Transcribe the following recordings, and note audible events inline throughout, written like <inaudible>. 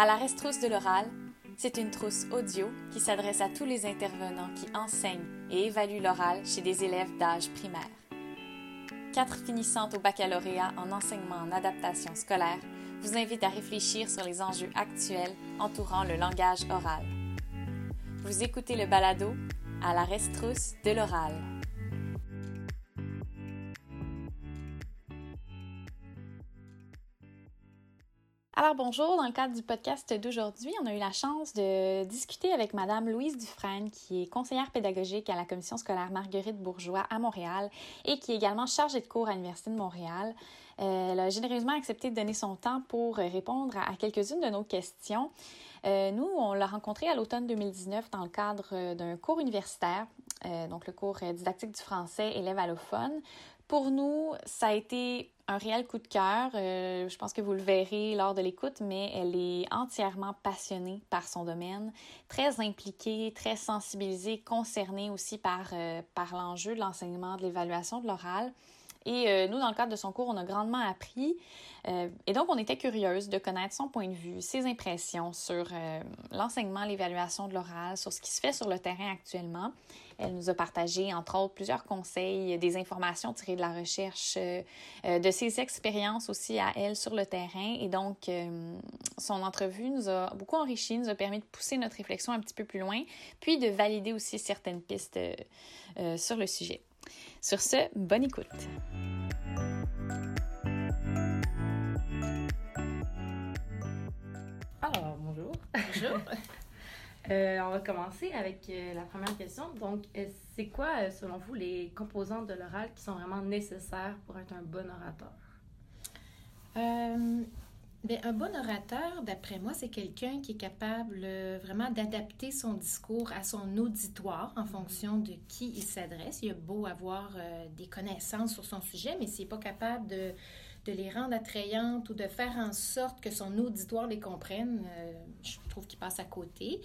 À la restrousse de l'oral, c'est une trousse audio qui s'adresse à tous les intervenants qui enseignent et évaluent l'oral chez des élèves d'âge primaire. Quatre finissantes au baccalauréat en enseignement en adaptation scolaire vous invitent à réfléchir sur les enjeux actuels entourant le langage oral. Vous écoutez le balado à la restrousse de l'oral. Alors bonjour, dans le cadre du podcast d'aujourd'hui, on a eu la chance de discuter avec Madame Louise Dufresne, qui est conseillère pédagogique à la commission scolaire Marguerite Bourgeois à Montréal et qui est également chargée de cours à l'Université de Montréal. Euh, elle a généreusement accepté de donner son temps pour répondre à quelques-unes de nos questions. Euh, nous, on l'a rencontrée à l'automne 2019 dans le cadre d'un cours universitaire, euh, donc le cours didactique du français élève allophone. Pour nous, ça a été un réel coup de cœur. Euh, je pense que vous le verrez lors de l'écoute, mais elle est entièrement passionnée par son domaine, très impliquée, très sensibilisée, concernée aussi par, euh, par l'enjeu de l'enseignement, de l'évaluation de l'oral. Et euh, nous, dans le cadre de son cours, on a grandement appris. Euh, et donc, on était curieuse de connaître son point de vue, ses impressions sur euh, l'enseignement, l'évaluation de l'oral, sur ce qui se fait sur le terrain actuellement. Elle nous a partagé, entre autres, plusieurs conseils, des informations tirées de la recherche, de ses expériences aussi à elle sur le terrain. Et donc, son entrevue nous a beaucoup enrichi, nous a permis de pousser notre réflexion un petit peu plus loin, puis de valider aussi certaines pistes sur le sujet. Sur ce, bonne écoute. Alors, bonjour. Bonjour. <laughs> Euh, on va commencer avec euh, la première question. Donc, euh, c'est quoi, selon vous, les composantes de l'oral qui sont vraiment nécessaires pour être un bon orateur? Bien, un bon orateur, d'après moi, c'est quelqu'un qui est capable vraiment d'adapter son discours à son auditoire en fonction de qui il s'adresse. Il a beau avoir des connaissances sur son sujet, mais s'il n'est pas capable de, de, les rendre attrayantes ou de faire en sorte que son auditoire les comprenne, je trouve qu'il passe à côté.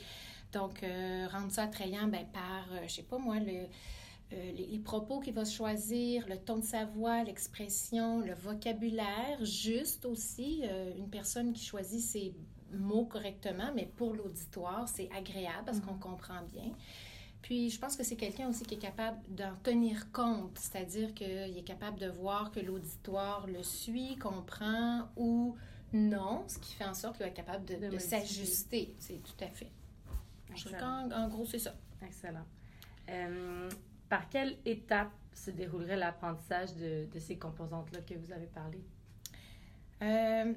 Donc, euh, rendre ça attrayant ben, par, euh, je sais pas moi, le, euh, les, propos qu'il va choisir, le ton de sa voix, l'expression, le vocabulaire, juste aussi, une personne qui choisit ses mots correctement, mais pour l'auditoire, c'est agréable parce qu'on comprend bien. Puis, je pense que c'est quelqu'un aussi qui est capable d'en tenir compte, c'est-à-dire qu'il est capable de voir que l'auditoire le suit, comprend ou non, ce qui fait en sorte qu'il est capable de, de s'ajuster. C'est tout à fait. En, gros, c'est ça. Excellent. Euh, par quelle étape se déroulerait l'apprentissage de, de, ces composantes-là que vous avez parlé? Euh,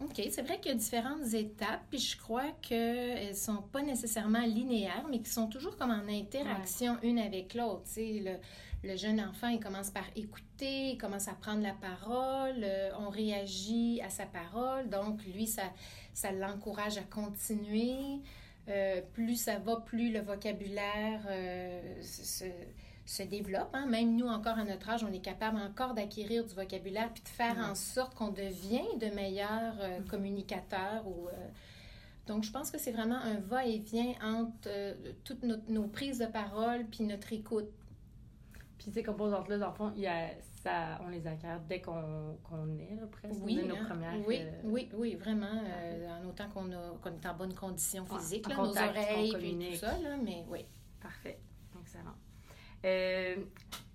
OK, c'est vrai qu'il y a différentes étapes, puis je crois qu'elles ne sont pas nécessairement linéaires, mais qui sont toujours comme en interaction une avec l'autre. Le, le jeune enfant, il commence par écouter, il commence à prendre la parole, euh, on réagit à sa parole, donc lui, ça, ça l'encourage à continuer. Euh, plus ça va, plus le vocabulaire euh, se, développe. Hein. Même nous, encore à notre âge, on est capable encore d'acquérir du vocabulaire puis de faire en sorte qu'on devient de meilleurs euh, communicateurs. Ou, donc, je pense que c'est vraiment un va-et-vient entre toutes nos, prises de parole puis notre écoute. Puis ces composantes-là, dans le fond, il y a, ça, on les acquiert dès qu'on est, là, presque. Oui, nos hein. premières, oui, euh, oui, oui, vraiment. Euh, en autant qu'on est en bonne condition physique, là, nos oreilles, puis tout ça, là, mais oui. Parfait. Excellent. Euh,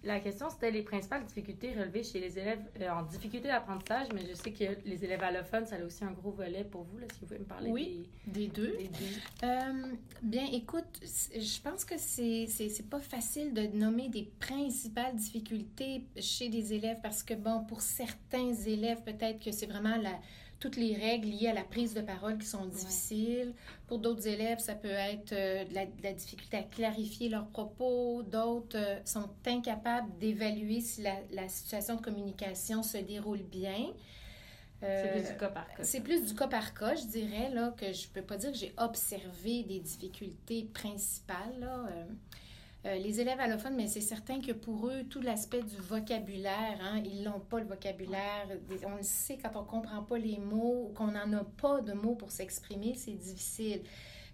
la question, c'était les principales difficultés relevées chez les élèves euh, en difficulté d'apprentissage, mais je sais que les élèves allophones, ça a aussi un gros volet pour vous. Est-ce que vous pouvez me parler oui, des, deux? Des deux. Euh, bien, écoute, je pense que c'est, c'est, pas facile de nommer des principales difficultés chez des élèves parce que, bon, pour certains élèves, peut-être que c'est vraiment la toutes les règles liées à la prise de parole qui sont difficiles. Pour d'autres élèves, ça peut être euh, de, la, difficulté à clarifier leurs propos. D'autres euh, sont incapables d'évaluer si la, situation de communication se déroule bien. c'est plus du cas par cas. C'est plus du cas par cas, je dirais, là, que je peux pas dire que j'ai observé des difficultés principales. Là. Euh, les élèves allophones, mais c'est certain que pour eux, tout l'aspect du vocabulaire, hein, ils n'ont pas le vocabulaire. On le sait quand on ne comprend pas les mots ou qu'on n'en a pas de mots pour s'exprimer, c'est difficile.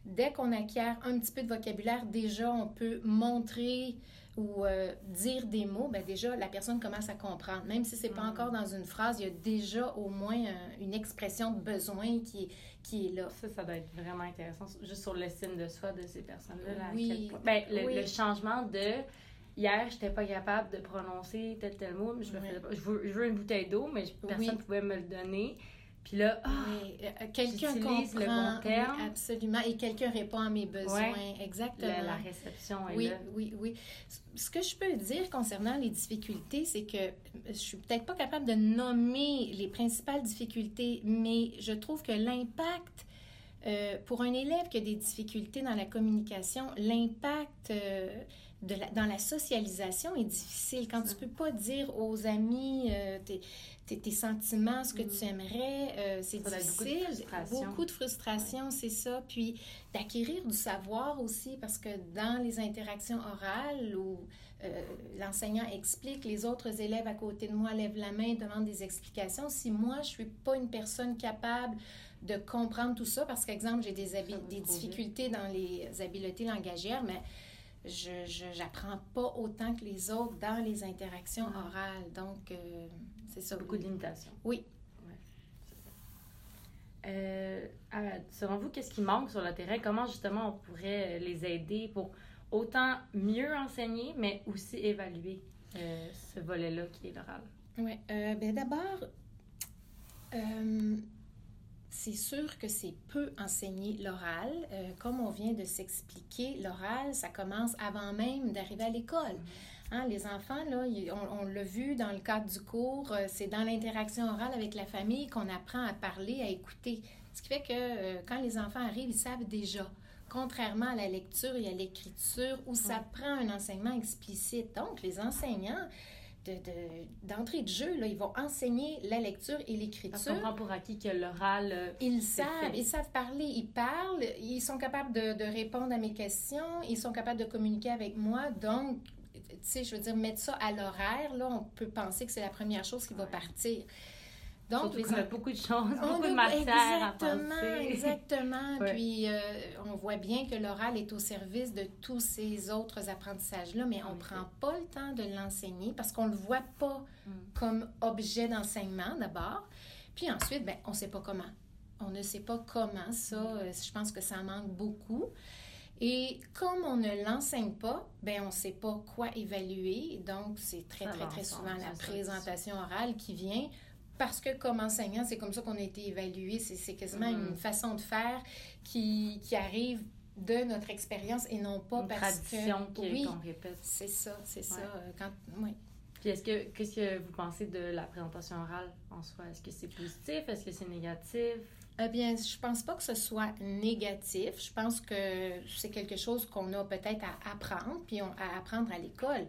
Dès qu'on acquiert un petit peu de vocabulaire, déjà, on peut montrer ou euh, dire des mots, ben déjà, la personne commence à comprendre. Même si c'est pas Mm. encore dans une phrase, il y a déjà au moins euh, une expression de besoin qui, est- qui est là. Ça, ça doit être vraiment intéressant, juste sur l'estime de soi de ces personnes-là. là, Oui, Ben, le, oui. le changement de hier, j'étais pas capable de prononcer tel tel mot, mais je, me faisais pas- je, veux, je veux une bouteille d'eau, mais personne Oui. pouvait me le donner. Puis là, ah, Oui, euh, quelqu'un comprend. le bon terme. oui, absolument. Et quelqu'un répond à mes besoins. Exactement. la, la réception est Oui, là. oui, oui. Ce que je peux dire concernant les difficultés, c'est que je suis peut-être pas capable de nommer les principales difficultés, mais je trouve que l'impact euh, pour un élève qui a des difficultés dans la communication, l'impact euh, de la- dans la socialisation est difficile. Quand tu Ça. peux pas dire aux amis euh, tes, tes- tes sentiments, ce que Mm. tu aimerais, euh, c'est beaucoup de difficile. frustration. Beaucoup de frustration, c'est ça. Puis d'acquérir du savoir aussi, parce que dans les interactions orales où euh, l'enseignant explique, les autres élèves à côté de moi lèvent la main, demandent des explications. Si moi, je suis pas une personne capable de comprendre tout ça, parce qu'exemple, j'ai des, des difficultés dans les habiletés langagières, mais je n'apprends pas autant que les autres dans les interactions Mm. orales. Donc, euh, c'est ça. Beaucoup de limitations. Oui. Ouais. Euh, ah, selon vous, qu'est-ce qui manque sur le terrain? Comment justement on pourrait les aider pour autant mieux enseigner, mais aussi évaluer euh, ce volet-là qui est l'oral? Oui. Euh, ben D'abord, c'est sûr que c'est peu enseigner l'oral. Euh, comme on vient de s'expliquer, l'oral, ça commence avant même d'arriver à l'école. Hein, les enfants, là, on l'a vu dans le cadre du cours, euh, c'est dans l'interaction orale avec la famille qu'on apprend à parler, à écouter. Ce qui fait que euh, quand les enfants arrivent, ils savent déjà. Contrairement à la lecture et à l'écriture, où ça prend un enseignement explicite. Donc, les enseignants, de- de- d'entrée de, jeu, là, ils vont enseigner la lecture et l'écriture. prend pour acquis que l'oral, euh, Ils savent, fait. ils savent parler, ils parlent, ils sont capables de, de répondre à mes questions, ils sont capables de communiquer avec moi. Donc, tu sais, je veux dire, mettre ça à l'horaire, là, on peut penser que c'est la première chose qui va partir. Donc, surtout qu'on a beaucoup de choses, on beaucoup de matière à exactement, penser. <laughs> Exactement. Ouais. Puis, euh, on voit bien que l'oral est au service de tous ces autres apprentissages-là, mais on ne prend pas le temps de l'enseigner parce qu'on ne le voit pas Mm. comme objet d'enseignement d'abord. Puis ensuite, ben, on ne sait pas comment. On ne sait pas comment. Ça, Mm. euh, je pense que ça manque beaucoup. Et comme on ne l'enseigne pas, ben on ne sait pas quoi évaluer. Donc, c'est très, Ça très, très souvent la c'est ça. présentation orale qui vient. Parce que comme enseignant, c'est comme ça qu'on a été évalué. C'est quasiment Mhm. une façon de faire qui, qui arrive de notre expérience et non pas Une parce tradition que... qui- Oui, qu'on répète. c'est ça, c'est ça. Ouais. euh, Quand, oui. Puis est-ce que qu'est-ce que vous pensez de la présentation orale en soi? Est-ce que c'est positif? Est-ce que c'est négatif? Eh bien, je pense pas que ce soit négatif. Je pense que c'est quelque chose qu'on a peut-être à apprendre, puis on- à apprendre à l'école.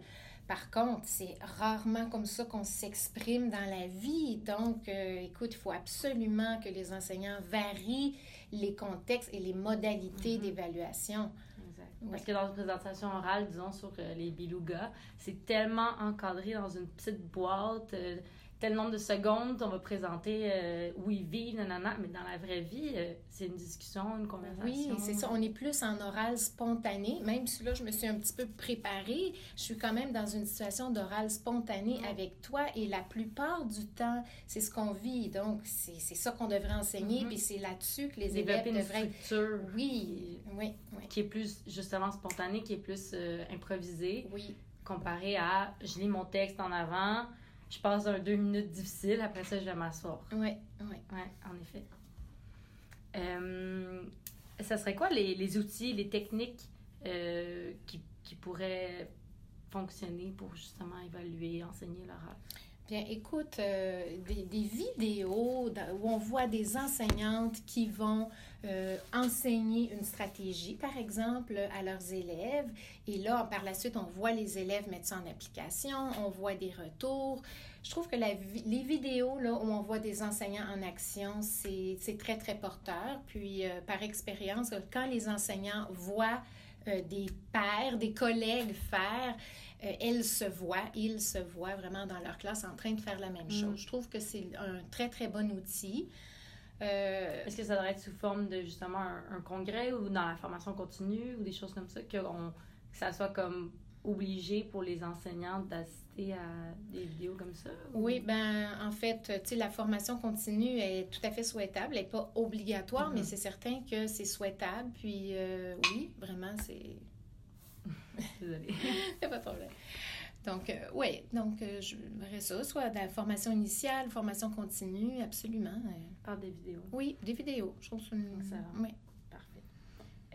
Par contre, c'est rarement comme ça qu'on s'exprime dans la vie. Donc, euh, écoute, il faut absolument que les enseignants varient les contextes et les modalités Mhm. d'évaluation. Ouais. Parce que dans une présentation orale, disons, sur euh, les bilougas, c'est tellement encadré dans une petite boîte, euh, tel nombre de secondes, on va présenter euh, où ils vivent, nanana, mais dans la vraie vie, euh, c'est une discussion, une conversation. Oui, c'est ça. On est plus en oral spontané. Même si là, je me suis un petit peu préparée, je suis quand même dans une situation d'oral spontané avec toi. Et la plupart du temps, c'est ce qu'on vit. Donc, c'est ça qu'on devrait enseigner. Mhm. Puis c'est là-dessus que les Développer élèves une devraient être. structure Oui, oui, oui. qui est plus, justement, spontanée, qui est plus euh, improvisée, Oui, comparé à je lis mon texte en avant, je passe un deux minutes difficile, après ça, je vais m'asseoir. oui, oui. Oui, en effet. Euh, ça serait quoi les, les outils, les techniques euh, qui, qui pourraient fonctionner pour justement évaluer, enseigner l'oral? Bien, écoute, euh, des, vidéos où on voit des enseignantes qui vont euh, enseigner une stratégie, par exemple, à leurs élèves. Et là, par la suite, on voit les élèves mettre ça en application, on voit des retours. Je trouve que les vidéos là, où on voit des enseignants en action, c'est très, très porteur. Puis, euh, par expérience, quand les enseignants voient des pairs, des collègues faire, euh, elles se voient, ils se voient vraiment dans leur classe en train de faire la même Mm. chose. Je trouve que c'est un très, très bon outil. Euh, Est-ce que ça devrait être sous forme de justement un, un congrès ou dans la formation continue ou des choses comme ça, que, on- que ça soit comme obligé pour les enseignants d'assister à des vidéos comme ça? Oui, ben en fait, tu sais, la formation continue est tout à fait souhaitable. Elle n'est pas obligatoire, mais Mhm. c'est certain que c'est souhaitable. Puis euh, oui, vraiment, c'est... <laughs> Désolée. <laughs> Pas de problème. Donc, euh, oui, donc euh, je verrais ça, soit de la formation initiale, formation continue, absolument. euh. Par des vidéos. oui, des vidéos, je trouve ça... une- Excellent. Oui. Parfait.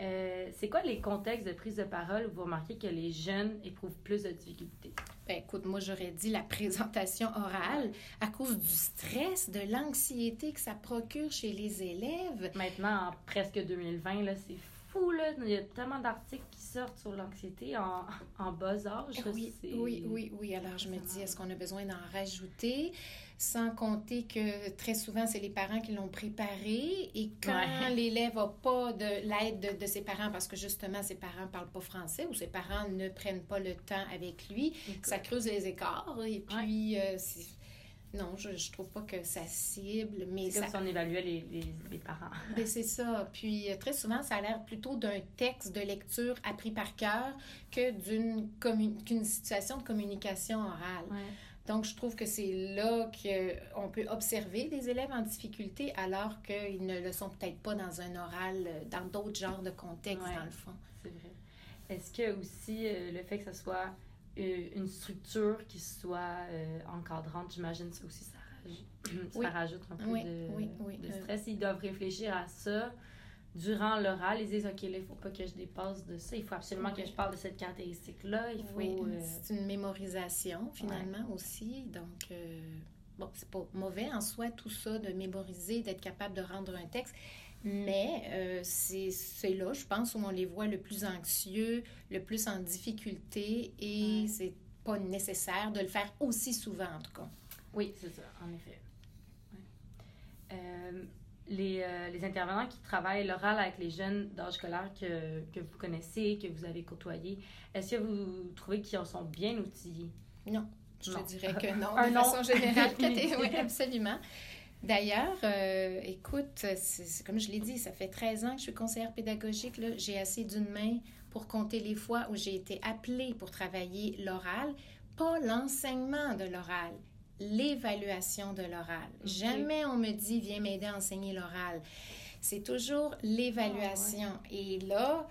Euh, c'est quoi les contextes de prise de parole où vous remarquez que les jeunes éprouvent plus de difficultés? Ben, écoute, moi, j'aurais dit la présentation orale à cause du stress, de l'anxiété que ça procure chez les élèves. Maintenant, en presque 2020, là, c'est fou, là. Il y a tellement d'articles qui sortent sur l'anxiété en, <laughs> en bas âge. Oui, oui, oui, oui. Alors, je me dis, est-ce qu'on a besoin d'en rajouter? Sans compter que très souvent, c'est les parents qui l'ont préparé. Et quand Ouais. <laughs> l'élève n'a pas de l'aide de, de ses parents, parce que justement, ses parents ne parlent pas français ou ses parents ne prennent pas le temps avec lui, ça creuse les écarts. Et puis, euh, c'est- non, je ne trouve pas que ça cible, mais C'est ça, comme si on évaluait les, les, les parents. <laughs> ben, c'est ça. Puis euh, très souvent, ça a l'air plutôt d'un texte de lecture appris par cœur que d'une qu'une situation de communication orale. Ouais. Donc, je trouve que c'est là qu'on peut observer des élèves en difficulté alors qu'ils ne le sont peut-être pas dans un oral, euh, dans d'autres genres de contextes, Ouais. dans le fond. C'est vrai. Est-ce que aussi euh, le fait que ce soit une structure qui soit euh, encadrante, j'imagine ça aussi, ça rajoute, <clears throat> ça rajoute un peu Oui, de, oui, de Euh, stress. Ils doivent réfléchir à ça durant l'oral. Ils disent, OK, là, il ne faut pas que je dépasse de ça. Il faut absolument que je parle de cette caractéristique-là. Il faut... Euh, c'est une mémorisation finalement aussi. Donc, euh, bon, c'est pas mauvais en soi tout ça de mémoriser, d'être capable de rendre un texte. Mais euh, c'est là, je pense, où on les voit le plus anxieux, le plus en difficulté et Ouais. c'est pas nécessaire de le faire aussi souvent en tout cas. Oui, c'est ça, en effet. Euh, les, euh, les intervenants qui travaillent l'oral avec les jeunes d'âge scolaire que, que vous connaissez, que vous avez côtoyés, est-ce que vous trouvez qu'ils en sont bien outillés? Non, je Non. te dirais que non, <laughs> de façon générale. <laughs> Oui, absolument. D'ailleurs, euh, écoute, c'est comme je l'ai dit, ça fait 13 ans que je suis conseillère pédagogique. là. J'ai assez d'une main pour compter les fois où j'ai été appelée pour travailler l'oral, pas l'enseignement de l'oral, l'évaluation de l'oral. Jamais on me dit viens m'aider à enseigner l'oral. C'est toujours l'évaluation. Et là,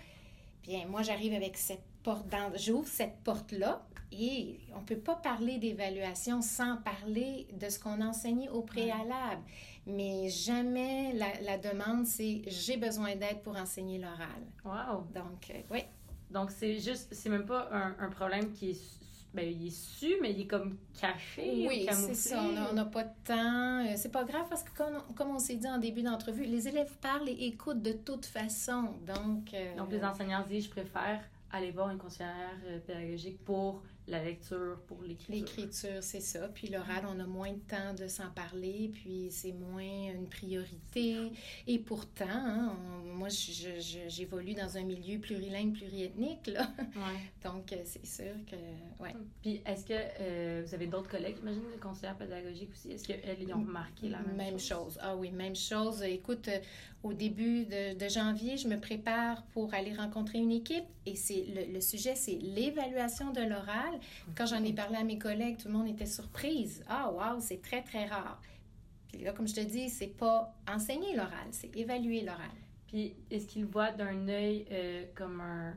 bien, moi j'arrive avec cette porte, dans- j'ouvre cette porte-là et on ne peut pas parler d'évaluation sans parler de ce qu'on a enseigné au préalable. Mais jamais la, la demande, c'est j'ai besoin d'aide pour enseigner l'oral. Wow! Donc, euh, oui, Donc, c'est juste, c'est même pas un, un problème qui est, su- ben, il est su, mais il est comme caché, oui, c'est ça. On n'a- pas de temps. Euh, C'est pas grave parce que, comme, comme on s'est dit en début d'entrevue, les élèves parlent et écoutent de toute façon. Donc, euh, Donc, les enseignants disent, je préfère aller voir une conseillère pédagogique pour la lecture, pour l'écriture. L'écriture, c'est ça. Puis l'oral, on a moins de temps de s'en parler, puis c'est moins une priorité. Et pourtant, hein, on- moi, j'évolue dans un milieu plurilingue, pluriethnique, là. Ouais. <laughs> Donc, euh, c'est sûr que, ouais. Puis, est-ce que euh, vous avez d'autres collègues, j'imagine, de conseillères pédagogiques aussi? Est-ce qu'elles y ont remarqué la même, chose. Ah oui, même chose. Écoute, euh, au début de, de janvier, je me prépare pour aller rencontrer une équipe et c'est le, le sujet, c'est l'évaluation de l'oral. Quand j'en ai parlé à mes collègues, tout le monde était surprise. Ah, wow, c'est très, très rare. Puis là, comme je te dis, c'est pas enseigner l'oral, c'est évaluer l'oral. Puis, est-ce qu'ils voient d'un œil euh, comme un,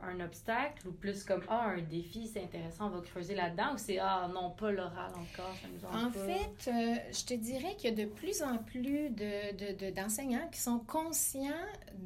un obstacle ou plus comme, ah, un défi, c'est intéressant, on va creuser là-dedans, ou c'est, ah, non, pas l'oral encore, ça nous En pas? fait, euh, je te dirais qu'il y a de plus en plus de, de- de- d'enseignants qui sont conscients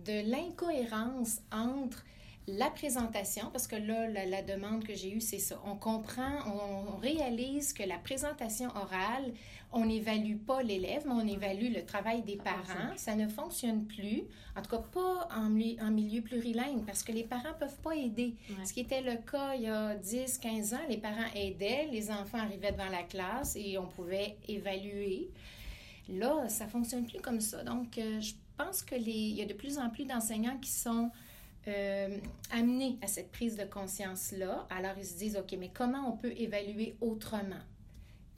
de l'incohérence entre la présentation, parce que là, la, la demande que j'ai eue, c'est ça. On comprend, on, on réalise que la présentation orale, on n'évalue pas l'élève, mais on évalue le travail des Ça parents. Ça ne fonctionne plus, en tout cas pas en, mi- en milieu plurilingue, parce que les parents ne peuvent pas aider. Ouais. Ce qui était le cas il y a 10, 15 ans, les parents aidaient, les enfants arrivaient devant la classe et on pouvait évaluer. Là, ça fonctionne plus comme ça. Donc, euh, je pense que les, il y a de plus en plus d'enseignants qui sont euh, amenés à cette prise de conscience-là. Alors, ils se disent, OK, mais comment on peut évaluer autrement?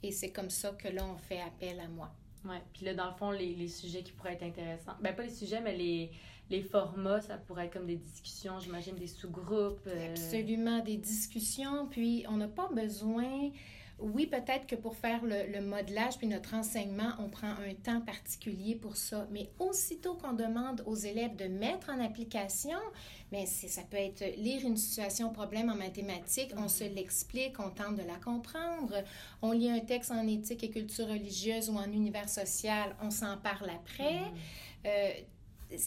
Et c'est comme ça que là, on fait appel à moi. Ouais. Puis là, dans le fond, les, les, sujets qui pourraient être intéressants. Ben, pas les sujets, mais les, les formats, ça pourrait être comme des discussions, j'imagine, des sous-groupes. Euh. Absolument, des discussions. Puis, on n'a pas besoin oui, peut-être que pour faire le, modelage puis notre enseignement, on prend un temps particulier pour ça. Mais aussitôt qu'on demande aux élèves de mettre en application, mais ça peut être lire une situation problème en mathématiques, on se l'explique, on tente de la comprendre. On lit un texte en éthique et culture religieuse ou en univers social, on s'en parle après. Mm. Euh,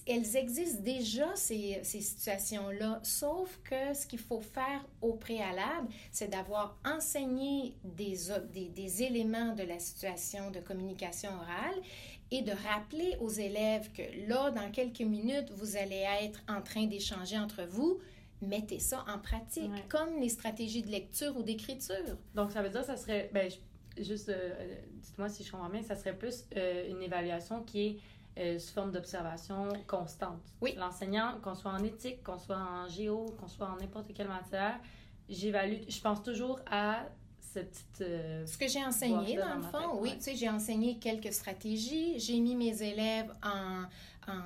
elles existent déjà, ces, ces situations-là, sauf que ce qu'il faut faire au préalable, c'est d'avoir enseigné des, des, des, éléments de la situation de communication orale et de rappeler aux élèves que là, dans quelques minutes, vous allez être en train d'échanger entre vous. Mettez ça en pratique, comme les stratégies de lecture ou d'écriture. Donc, ça veut dire que ça serait, ben, juste, euh, dites-moi si je comprends bien, ça serait plus euh, une évaluation qui est euh, sous forme d'observation constante. Oui. L'enseignant, qu'on soit en éthique, qu'on soit en géo, qu'on soit en n'importe quelle matière, j'évalue, je pense toujours à cette petite. Euh, Ce que j'ai enseigné, dans, le fond, oui, tu sais, j'ai enseigné quelques stratégies, j'ai mis mes élèves en, en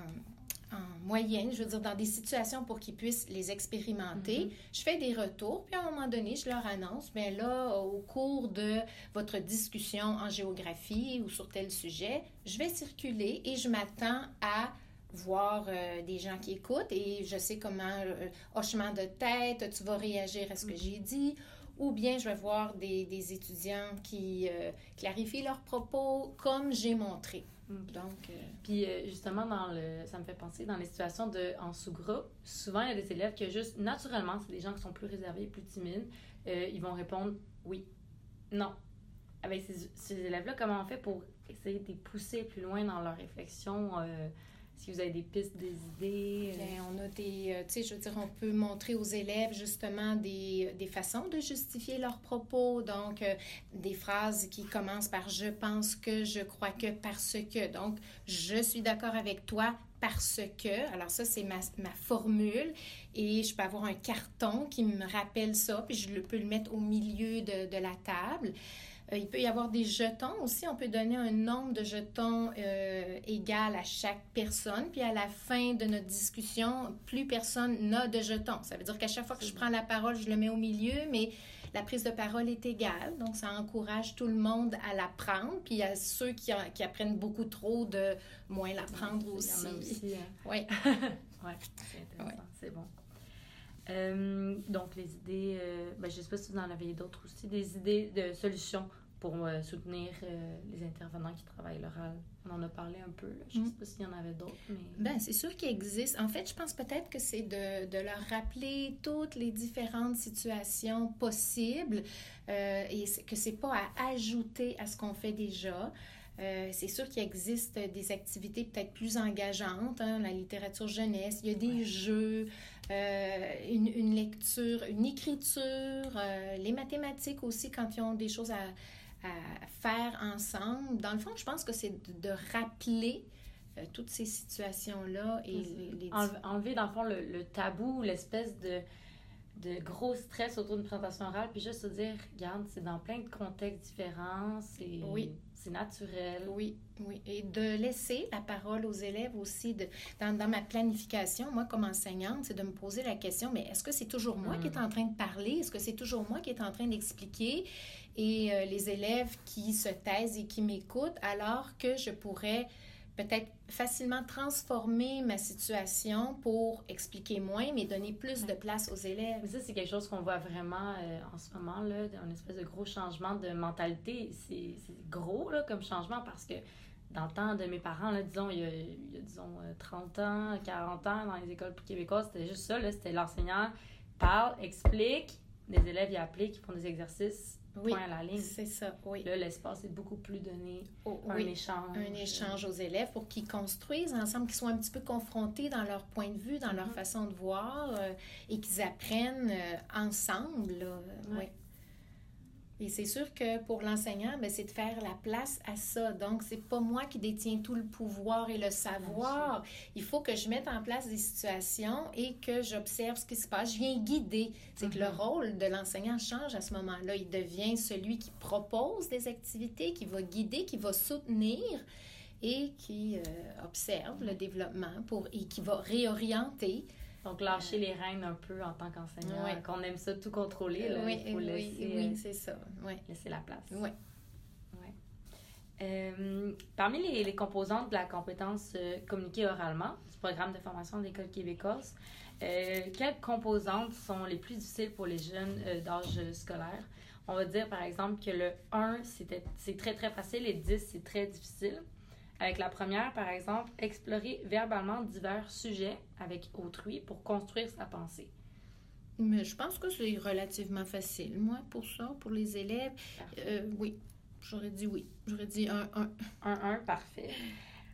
en moyenne, je veux dire, dans des situations pour qu'ils puissent les expérimenter. Mm-hmm. Je fais des retours, puis à un moment donné, je leur annonce, bien là, au cours de votre discussion en géographie ou sur tel sujet, je vais circuler et je m'attends à voir euh, des gens qui écoutent et je sais comment, euh, hochement de tête, tu vas réagir à ce que mm-hmm. j'ai dit, ou bien je vais voir des, des étudiants qui euh, clarifient leurs propos comme j'ai montré. Donc, euh, Puis euh, justement, dans le, ça me fait penser dans les situations de, en sous-groupe, souvent il y a des élèves qui juste, naturellement, c'est des gens qui sont plus réservés, plus timides, euh, ils vont répondre oui, non. Avec ces, ces élèves-là, comment on fait pour essayer de les pousser plus loin dans leur réflexion si vous avez des pistes, des idées. Euh. Bien, on a des, euh, tu sais, je veux dire, on peut montrer aux élèves justement des, des façons de justifier leurs propos. Donc, euh, des phrases qui commencent par je pense que, je crois que, parce que. Donc, je suis d'accord avec toi parce que. Alors, ça, c'est ma, ma, formule. Et je peux avoir un carton qui me rappelle ça, puis je peux le mettre au milieu de, de la table. Euh, il peut y avoir des jetons aussi. On peut donner un nombre de jetons euh, égal à chaque personne. Puis à la fin de notre discussion, plus personne n'a de jetons. Ça veut dire qu'à chaque fois que je prends la parole, je le mets au milieu, mais la prise de parole est égale. Donc, ça encourage tout le monde à la prendre. Puis il y a ceux qui, qui apprennent beaucoup trop de moins la prendre aussi. aussi hein. Oui. <laughs> oui, c'est intéressant. C'est bon. Euh, donc, les idées, euh, ben, je ne sais pas si vous en avez d'autres aussi, des idées de solutions pour euh, soutenir les intervenants qui travaillent l'oral. On en a parlé un peu. Je ne sais mm. pas s'il y en avait d'autres. Mais... Ben, c'est sûr qu'il existe. En fait, je pense peut-être que c'est de, de, leur rappeler toutes les différentes situations possibles et que c'est pas à ajouter à ce qu'on fait déjà. Euh, c'est sûr qu'il existe des activités peut-être plus engageantes, hein, la littérature jeunesse, il y a des jeux, euh, une, une, lecture, une écriture, euh, les mathématiques aussi quand ils ont des choses à, à faire ensemble. Dans le fond, je pense que c'est de, rappeler toutes ces situations-là et les, enlever dans le fond le, le tabou, l'espèce de de gros stress autour d'une présentation orale, puis juste se dire, regarde, c'est dans plein de contextes différents, c'est oui. Naturel. Oui, oui. Et de laisser la parole aux élèves aussi. De, dans, dans ma planification, moi, comme enseignante, c'est de me poser la question, mais est-ce que c'est toujours moi qui est mm. en train de parler? Est-ce que c'est toujours moi qui est en train d'expliquer? Et euh, les élèves qui se taisent et qui m'écoutent, alors que je pourrais peut-être facilement transformer ma situation pour expliquer moins, mais donner plus de place aux élèves. ça, c'est quelque chose qu'on voit vraiment euh, en ce moment, là, un espèce de gros changement de mentalité. C'est gros là, comme changement parce que dans le temps de mes parents, là, disons, il y, a, disons, 30 euh, ans, 40 ans, dans les écoles québécoises, c'était juste ça, c'était l'enseignant parle, explique, les élèves y appliquent, qui font des exercices oui, à la ligne. C'est ça, oui. Là, l'espace est beaucoup plus donné oh, un échange. Un échange aux élèves pour qu'ils construisent ensemble, qu'ils soient un petit peu confrontés dans leur point de vue, dans leur mm-hmm. façon de voir euh, et qu'ils apprennent euh, ensemble. Oui. Et c'est sûr que pour l'enseignant, ben, c'est de faire la place à ça. Donc, c'est pas moi qui détiens tout le pouvoir et le savoir. Il faut que je mette en place des situations et que j'observe ce qui se passe. Je viens guider. C'est que le Mhm. rôle de l'enseignant change à ce moment-là. Il devient celui qui propose des activités, qui va guider, qui va soutenir et qui euh, observe le développement pour, et qui va réorienter. Donc, lâcher les rênes un peu en tant qu'enseignant, qu'on aime ça tout contrôler. Là, oui, il faut oui, laisser, oui, euh, c'est ça. Oui. laisser la place. Oui. Euh, parmi les, les composantes de la compétence euh, communiquer oralement du programme de formation de l'École québécoise, euh, quelles composantes sont les plus difficiles pour les jeunes d'âge scolaire? On va dire par exemple que le 1, c'était- c'est très très facile et 10, c'est très difficile. Avec la première, par exemple, explorer verbalement divers sujets avec autrui pour construire sa pensée. Mais je pense que c'est relativement facile, moi, pour ça, pour les élèves. Euh, oui, j'aurais dit oui. J'aurais dit un, un. 1-1, parfait.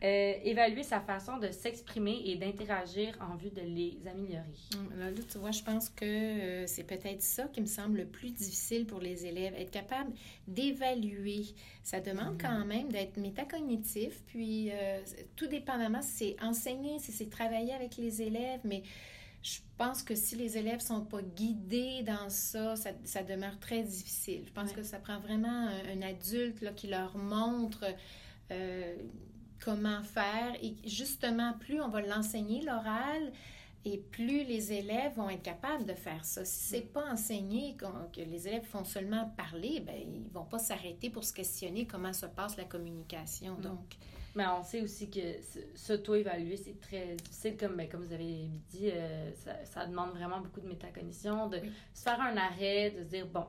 Euh, évaluer sa façon de s'exprimer et d'interagir en vue de les améliorer. Hum, Là, là, tu vois, je pense que euh, c'est peut-être ça qui me semble le plus difficile pour les élèves, être capable d'évaluer. Ça demande quand même d'être métacognitif, puis euh, tout dépendamment si c'est enseigner, si c'est travailler avec les élèves, mais je pense que si les élèves sont pas guidés dans ça, ça, ça demeure très difficile. Je pense Ouais. que ça prend vraiment un, un adulte là, qui leur montre euh, comment faire. Et justement, plus on va l'enseigner, l'oral, et plus les élèves vont être capables de faire ça. Si c'est pas enseigné, que les élèves font seulement parler, ben ils vont pas s'arrêter pour se questionner comment se passe la communication. Donc, Mais on sait aussi que s'auto-évaluer, c'est très difficile. Comme, ben, comme vous avez dit, euh, ça, ça demande vraiment beaucoup de métacognition, de Oui. se faire un arrêt, de se dire, bon,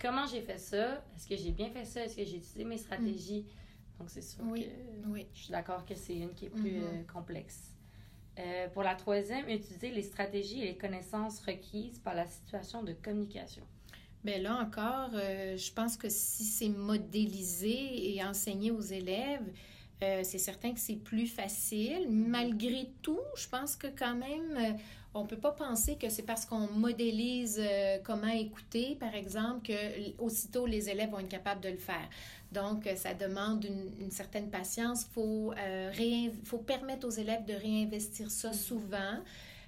comment j'ai fait ça? Est-ce que j'ai bien fait ça? Est-ce que j'ai utilisé mes stratégies? Donc, c'est sûr Oui. que oui. je suis d'accord que c'est une qui est plus Mhm. euh, complexe. Euh, pour la troisième, utiliser les stratégies et les connaissances requises par la situation de communication. Bien là encore, euh, je pense que si c'est modélisé et enseigné aux élèves, euh, c'est certain que c'est plus facile. Malgré tout, je pense que quand même, euh, on peut pas penser que c'est parce qu'on modélise euh, comment écouter, par exemple, que aussitôt les élèves vont être capables de le faire. Donc, euh, ça demande une, une certaine patience. Il faut, euh, réin- faut permettre aux élèves de réinvestir ça souvent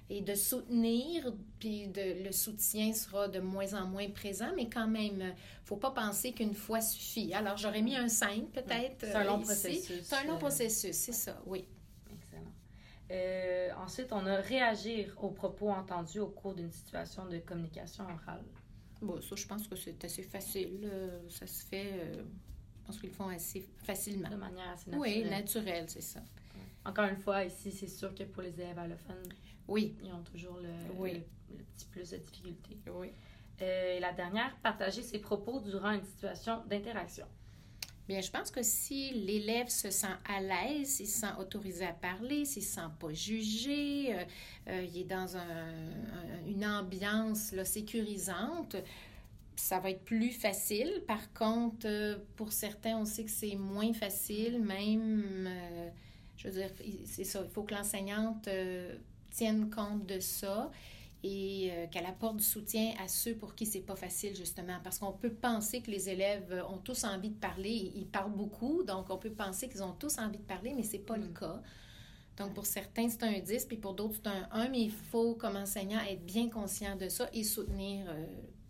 et de soutenir, puis de, le soutien sera de moins en moins présent, mais quand même, euh, faut pas penser qu'une fois suffit. Alors, j'aurais mis un 5 peut-être. C'est un long ici. processus. C'est un long processus, c'est ça, oui. Excellent. Euh, ensuite, on a réagir aux propos entendus au cours d'une situation de communication orale. Bon, ça, je pense que c'est assez facile. euh, ça se fait, euh, je pense qu'ils le font assez facilement. De manière assez naturelle. Oui, naturel, c'est ça. Encore une fois, ici, c'est sûr que pour les élèves allophones, Oui, ils ont toujours le, Oui. le- le petit plus de difficulté. oui. Euh, et la dernière, partager ses propos durant une situation d'interaction. Bien, je pense que si l'élève se sent à l'aise, s'il se sent autorisé à parler, s'il ne se sent pas jugé, euh, euh, il est dans un- un- une ambiance là, sécurisante, ça va être plus facile. Par contre, euh, pour certains, on sait que c'est moins facile, même, euh, je veux dire, c'est ça, il faut que l'enseignante euh, tienne compte de ça et euh, qu'elle apporte du soutien à ceux pour qui c'est pas facile justement parce qu'on peut penser que les élèves ont tous envie de parler, ils parlent beaucoup, donc on peut penser qu'ils ont tous envie de parler, mais c'est pas le Mm. cas. Donc pour certains c'est un 10 puis pour d'autres c'est un 1, mais il faut comme enseignant être bien conscient de ça et soutenir euh,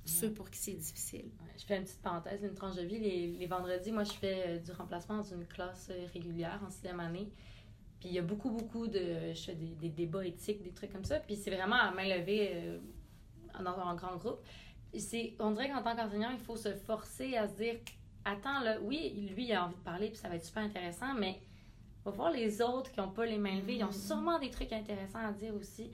ceux pour qui c'est difficile. Je fais une petite parenthèse, une tranche de vie. Les, les vendredis, moi, je fais euh, du remplacement dans une classe euh, régulière en sixième année. Puis il y a beaucoup, beaucoup de. Des, des débats éthiques, des trucs comme ça. Puis c'est vraiment à main levée euh, dans grand groupe. On dirait qu'en tant qu'enseignant, il faut se forcer à se dire Attends, là, oui, lui, il a envie de parler, puis ça va être super intéressant, mais va voir les autres qui n'ont pas les mains levées. Ils ont Mhm. sûrement des trucs intéressants à dire aussi.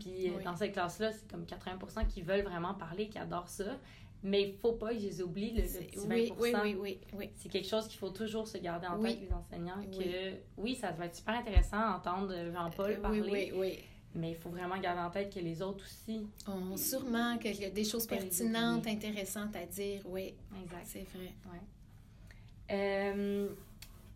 Puis euh, Oui. dans cette classe-là, c'est comme 80% qui veulent vraiment parler, qui adorent ça. Mais il faut pas que je les oublie, le, petit 20 oui, oui, oui, oui, oui. C'est quelque chose qu'il faut toujours se garder en tête, les enseignants, que Oui. ça va être super intéressant d'entendre Jean-Paul Euh, parler, Oui, oui, oui. mais il faut vraiment garder en tête que les autres aussi. On, sûrement qu'il y a des choses pertinentes, intéressantes à dire, oui, Exact. c'est vrai. Euh,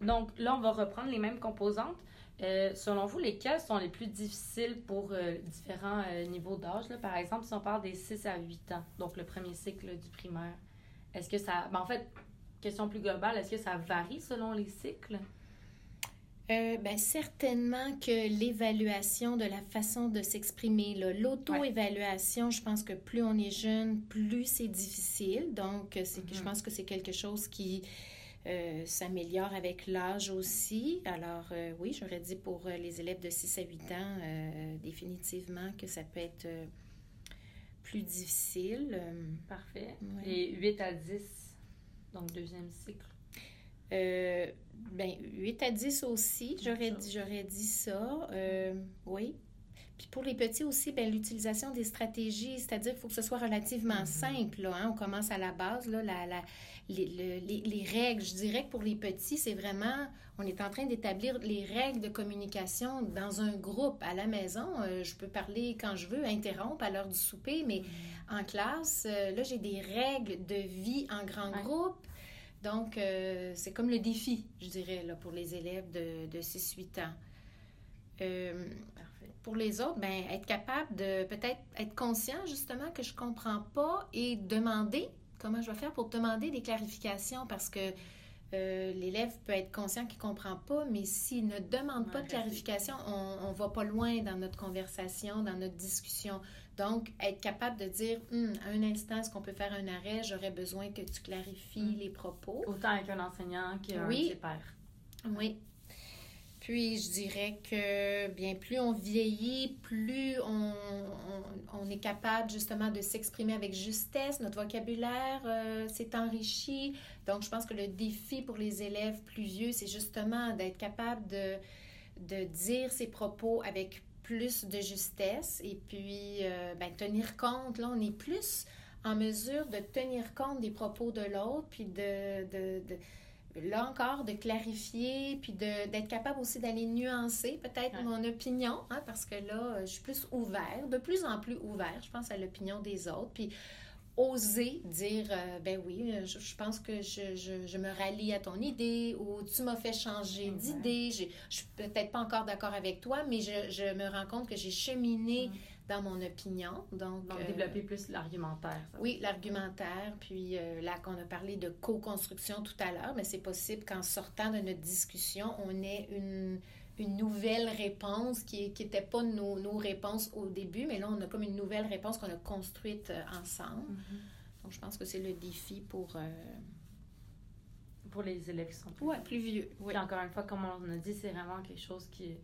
donc là, on va reprendre les mêmes composantes. Euh, selon vous, lesquelles sont les plus difficiles pour euh, différents euh, niveaux d'âge? Par exemple, si on parle des 6 à 8 ans, donc le premier cycle là, du primaire, est-ce que ça. Ben, en fait, question plus globale, est-ce que ça varie selon les cycles? Ben, certainement que l'évaluation de la façon de s'exprimer, l'auto-évaluation, je pense que plus on est jeune, plus c'est difficile. Donc, c'est, je mhm. pense que c'est quelque chose qui euh, s'améliore avec l'âge aussi. Alors, euh, oui, j'aurais dit pour les élèves de 6 à 8 ans, définitivement que ça peut être plus difficile. Parfait. Et 8 à 10, donc deuxième cycle? Euh, ben, 8 à 10 aussi, j'aurais dit, j'aurais dit ça. Euh, oui. Puis pour les petits aussi, ben, l'utilisation des stratégies, c'est-à-dire qu'il faut que ce soit relativement mm-hmm. simple. Là, hein. On commence à la base, là, la, la, les, les, les, règles. Je dirais que pour les petits, c'est vraiment, on est en train d'établir les règles de communication dans un groupe. À la maison, euh, je peux parler quand je veux, interrompre à l'heure du souper, mais mm-hmm. en classe, là, j'ai des règles de vie en grand groupe donc, euh, c'est comme le défi, je dirais, là, pour les élèves de, de 6-8 ans. Euh, pour les autres, ben, être capable de peut-être être conscient justement que je comprends pas et demander comment je vais faire pour demander des clarifications parce que euh, l'élève peut être conscient qu'il ne comprend pas, mais s'il ne demande pas de clarification, on ne va pas loin dans notre conversation, dans notre discussion. Donc, être capable de dire, hum, à un instant, est-ce qu'on peut faire un arrêt? J'aurais besoin que tu clarifies hum. les propos. Autant avec un enseignant qu'un oui. père. Oui. Puis, je dirais que, bien, plus on vieillit, plus on, on, est capable justement de s'exprimer avec justesse. Notre vocabulaire euh, s'est enrichi. Donc, je pense que le défi pour les élèves plus vieux, c'est justement d'être capable de, de dire ses propos avec plus de justesse et puis euh, ben, tenir compte, là, on est plus en mesure de tenir compte des propos de l'autre, puis de, de, de, là encore, de clarifier, puis d'être capable aussi d'aller nuancer peut-être mon opinion, hein, parce que là, je suis plus ouvert, de plus en plus ouvert, je pense, à l'opinion des autres. Puis oser dire euh, ben oui, euh, je, pense que je, je, je, me rallie à ton idée ou tu m'as fait changer d'idée. Je suis peut-être pas encore d'accord avec toi, mais je, je, me rends compte que j'ai cheminé dans mon opinion. Donc, donc développer euh, plus l'argumentaire. Oui, l'argumentaire. Puis là, qu'on a parlé de co-construction tout à l'heure, mais c'est possible qu'en sortant de notre discussion, on ait une une nouvelle réponse qui n'était pas nos, nos, réponses au début, mais là, on a comme une nouvelle réponse qu'on a construite euh, ensemble. Mm-hmm. Donc, je pense que c'est le défi pour... Euh, pour les élèves qui sont plus, ouais, plus vieux. Oui. encore une fois, comme on a dit, c'est vraiment quelque chose qui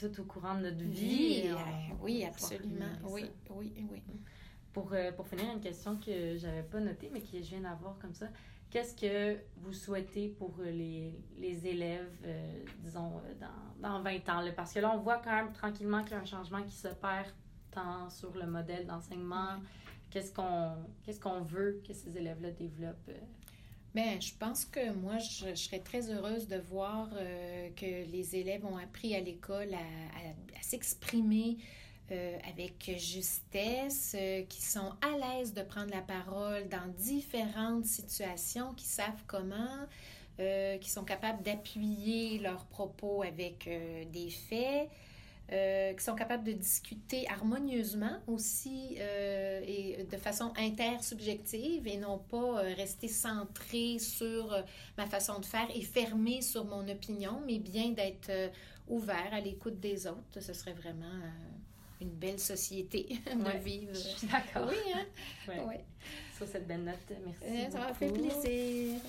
tout au courant de notre vie. Euh, oui, absolument. Oui, oui, oui. Pour, pour finir, une question que j'avais pas notée, mais que je viens d'avoir comme ça. Qu'est-ce que vous souhaitez pour euh, les, les élèves, euh, disons, euh, dans, dans 20 ans? Là? Parce que là, on voit quand même tranquillement qu'il y a un changement qui s'opère tant sur le modèle d'enseignement. Qu'est-ce qu'on qu'est-ce qu'on veut que ces élèves-là développent? Bien, je pense que moi, je, serais très heureuse de voir que les élèves ont appris à l'école à, à s'exprimer, euh, avec justesse, euh, qui sont à l'aise de prendre la parole dans différentes situations, qui savent comment, euh, qui sont capables d'appuyer leurs propos avec des faits, qui sont capables de discuter harmonieusement aussi et de façon intersubjective et non pas rester centré sur ma façon de faire et fermé sur mon opinion, mais bien d'être ouvert à l'écoute des autres. Ce serait vraiment une belle société <laughs> de vivre. Je suis d'accord. Oui, hein? Oui. Sur cette belle note, merci. Euh, ça m'a fait plaisir.